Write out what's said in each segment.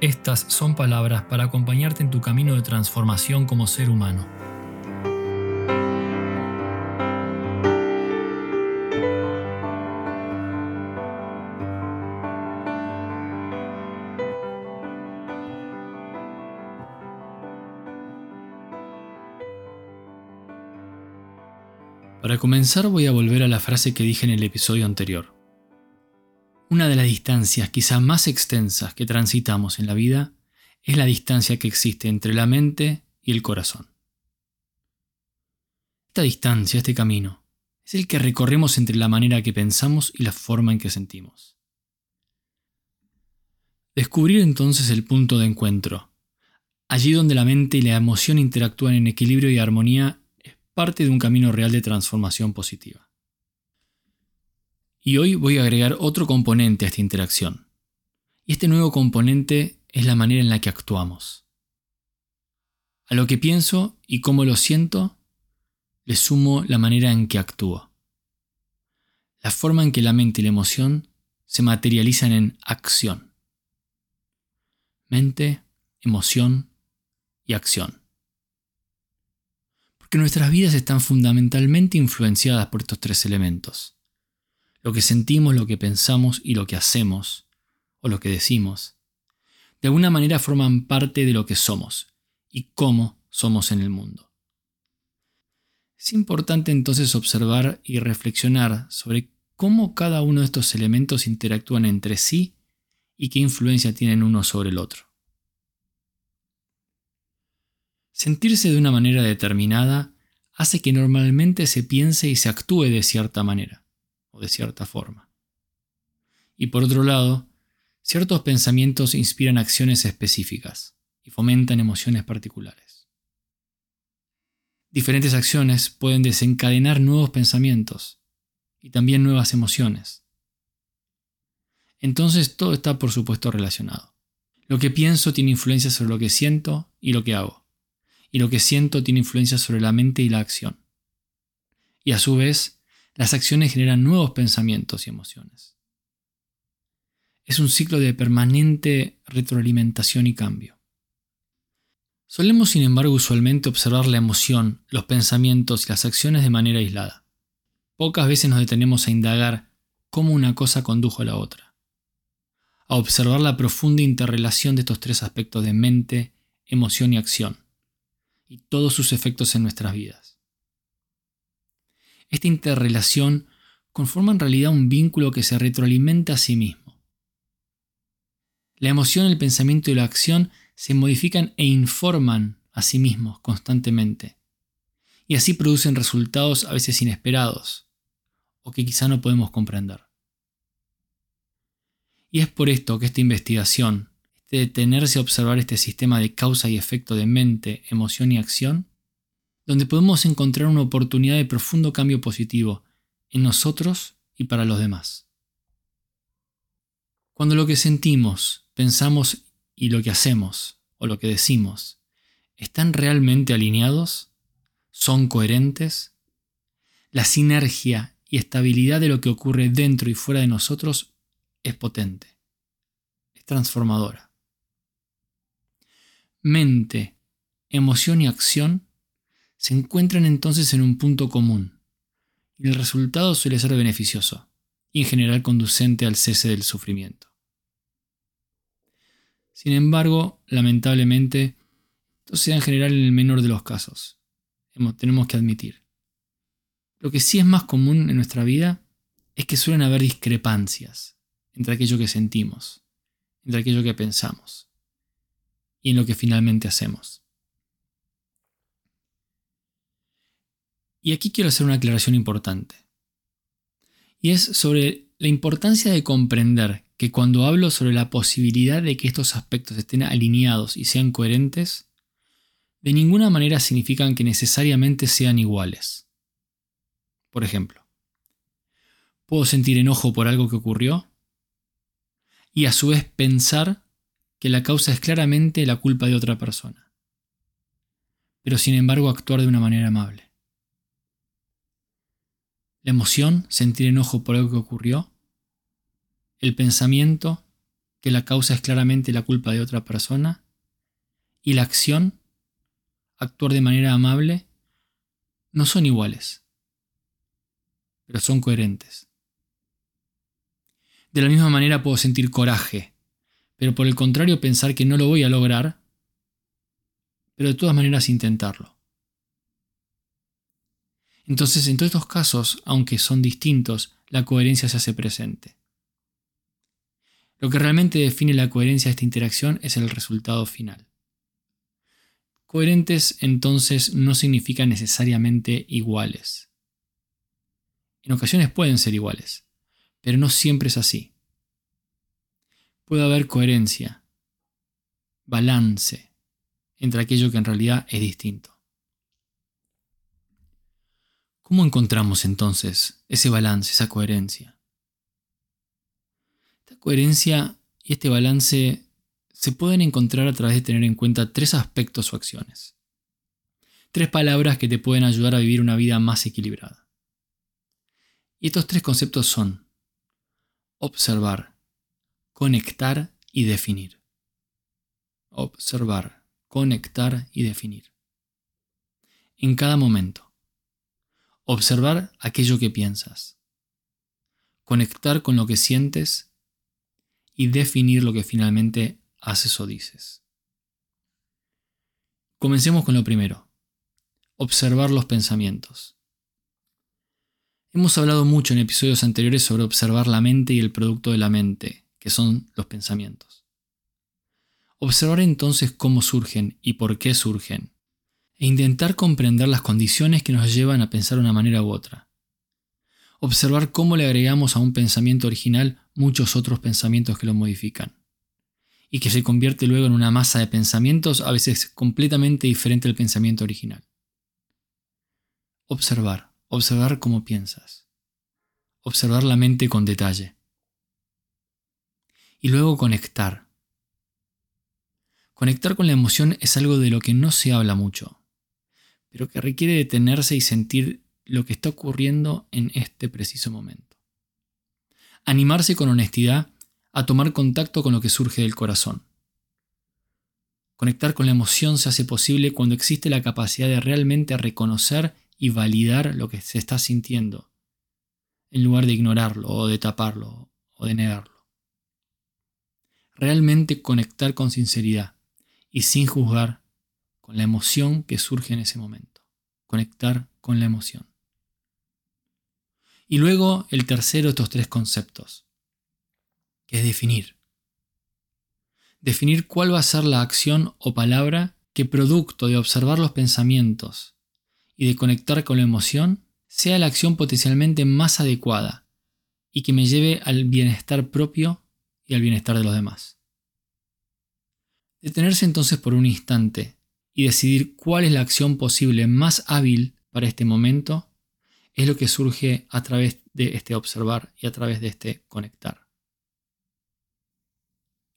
estas son palabras para acompañarte en tu camino de transformación como ser humano. Para comenzar voy a volver a la frase que dije en el episodio anterior. Una de las distancias quizá más extensas que transitamos en la vida es la distancia que existe entre la mente y el corazón. Esta distancia, este camino, es el que recorremos entre la manera que pensamos y la forma en que sentimos. Descubrir entonces el punto de encuentro, allí donde la mente y la emoción interactúan en equilibrio y armonía, es parte de un camino real de transformación positiva. Y hoy voy a agregar otro componente a esta interacción. Y este nuevo componente es la manera en la que actuamos. A lo que pienso y cómo lo siento, le sumo la manera en que actúo. La forma en que la mente y la emoción se materializan en acción. Mente, emoción y acción. Porque nuestras vidas están fundamentalmente influenciadas por estos tres elementos lo que sentimos, lo que pensamos y lo que hacemos, o lo que decimos, de alguna manera forman parte de lo que somos y cómo somos en el mundo. Es importante entonces observar y reflexionar sobre cómo cada uno de estos elementos interactúan entre sí y qué influencia tienen uno sobre el otro. Sentirse de una manera determinada hace que normalmente se piense y se actúe de cierta manera de cierta forma. Y por otro lado, ciertos pensamientos inspiran acciones específicas y fomentan emociones particulares. Diferentes acciones pueden desencadenar nuevos pensamientos y también nuevas emociones. Entonces todo está por supuesto relacionado. Lo que pienso tiene influencia sobre lo que siento y lo que hago. Y lo que siento tiene influencia sobre la mente y la acción. Y a su vez, las acciones generan nuevos pensamientos y emociones. Es un ciclo de permanente retroalimentación y cambio. Solemos, sin embargo, usualmente observar la emoción, los pensamientos y las acciones de manera aislada. Pocas veces nos detenemos a indagar cómo una cosa condujo a la otra, a observar la profunda interrelación de estos tres aspectos de mente, emoción y acción, y todos sus efectos en nuestras vidas. Esta interrelación conforma en realidad un vínculo que se retroalimenta a sí mismo. La emoción, el pensamiento y la acción se modifican e informan a sí mismos constantemente, y así producen resultados a veces inesperados, o que quizá no podemos comprender. Y es por esto que esta investigación, este detenerse a observar este sistema de causa y efecto de mente, emoción y acción, donde podemos encontrar una oportunidad de profundo cambio positivo en nosotros y para los demás. Cuando lo que sentimos, pensamos y lo que hacemos o lo que decimos están realmente alineados, son coherentes, la sinergia y estabilidad de lo que ocurre dentro y fuera de nosotros es potente, es transformadora. Mente, emoción y acción se encuentran entonces en un punto común, y el resultado suele ser beneficioso, y en general conducente al cese del sufrimiento. Sin embargo, lamentablemente, esto se da en general en el menor de los casos, tenemos que admitir. Lo que sí es más común en nuestra vida es que suelen haber discrepancias entre aquello que sentimos, entre aquello que pensamos y en lo que finalmente hacemos. Y aquí quiero hacer una aclaración importante. Y es sobre la importancia de comprender que cuando hablo sobre la posibilidad de que estos aspectos estén alineados y sean coherentes, de ninguna manera significan que necesariamente sean iguales. Por ejemplo, puedo sentir enojo por algo que ocurrió y a su vez pensar que la causa es claramente la culpa de otra persona, pero sin embargo actuar de una manera amable. La emoción, sentir enojo por algo que ocurrió, el pensamiento, que la causa es claramente la culpa de otra persona, y la acción, actuar de manera amable, no son iguales, pero son coherentes. De la misma manera puedo sentir coraje, pero por el contrario pensar que no lo voy a lograr, pero de todas maneras intentarlo. Entonces, en todos estos casos, aunque son distintos, la coherencia se hace presente. Lo que realmente define la coherencia de esta interacción es el resultado final. Coherentes entonces no significa necesariamente iguales. En ocasiones pueden ser iguales, pero no siempre es así. Puede haber coherencia, balance entre aquello que en realidad es distinto. ¿Cómo encontramos entonces ese balance, esa coherencia? Esta coherencia y este balance se pueden encontrar a través de tener en cuenta tres aspectos o acciones. Tres palabras que te pueden ayudar a vivir una vida más equilibrada. Y estos tres conceptos son observar, conectar y definir. Observar, conectar y definir. En cada momento. Observar aquello que piensas. Conectar con lo que sientes y definir lo que finalmente haces o dices. Comencemos con lo primero. Observar los pensamientos. Hemos hablado mucho en episodios anteriores sobre observar la mente y el producto de la mente, que son los pensamientos. Observar entonces cómo surgen y por qué surgen, e intentar comprender las condiciones que nos llevan a pensar de una manera u otra. Observar cómo le agregamos a un pensamiento original muchos otros pensamientos que lo modifican y que se convierte luego en una masa de pensamientos a veces completamente diferente al pensamiento original. Observar, observar cómo piensas. Observar la mente con detalle. Y luego conectar. Conectar con la emoción es algo de lo que no se habla mucho, pero que requiere detenerse y sentir lo que está ocurriendo en este preciso momento. Animarse con honestidad a tomar contacto con lo que surge del corazón. Conectar con la emoción se hace posible cuando existe la capacidad de realmente reconocer y validar lo que se está sintiendo, en lugar de ignorarlo o de taparlo o de negarlo. Realmente conectar con sinceridad y sin juzgar con la emoción que surge en ese momento. Conectar con la emoción. Y luego el tercero de estos tres conceptos, que es definir. Definir cuál va a ser la acción o palabra que producto de observar los pensamientos y de conectar con la emoción sea la acción potencialmente más adecuada y que me lleve al bienestar propio y al bienestar de los demás. Detenerse entonces por un instante y decidir cuál es la acción posible más hábil para este momento es lo que surge a través de este observar y a través de este conectar.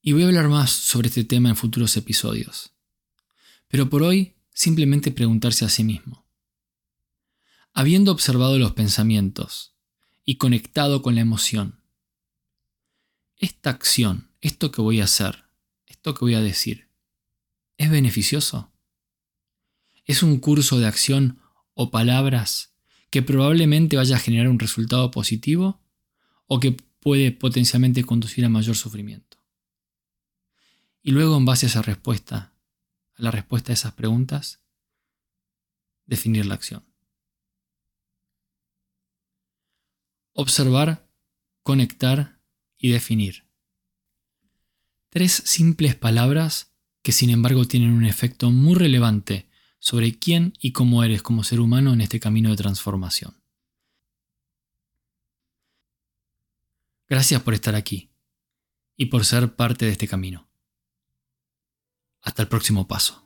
Y voy a hablar más sobre este tema en futuros episodios. Pero por hoy, simplemente preguntarse a sí mismo. Habiendo observado los pensamientos y conectado con la emoción, ¿esta acción, esto que voy a hacer, esto que voy a decir, es beneficioso? ¿Es un curso de acción o palabras que probablemente vaya a generar un resultado positivo o que puede potencialmente conducir a mayor sufrimiento? Y luego, en base a esa respuesta, a la respuesta a esas preguntas, definir la acción. Observar, conectar y definir. Tres simples palabras que sin embargo tienen un efecto muy relevante sobre quién y cómo eres como ser humano en este camino de transformación. Gracias por estar aquí y por ser parte de este camino. Hasta el próximo paso.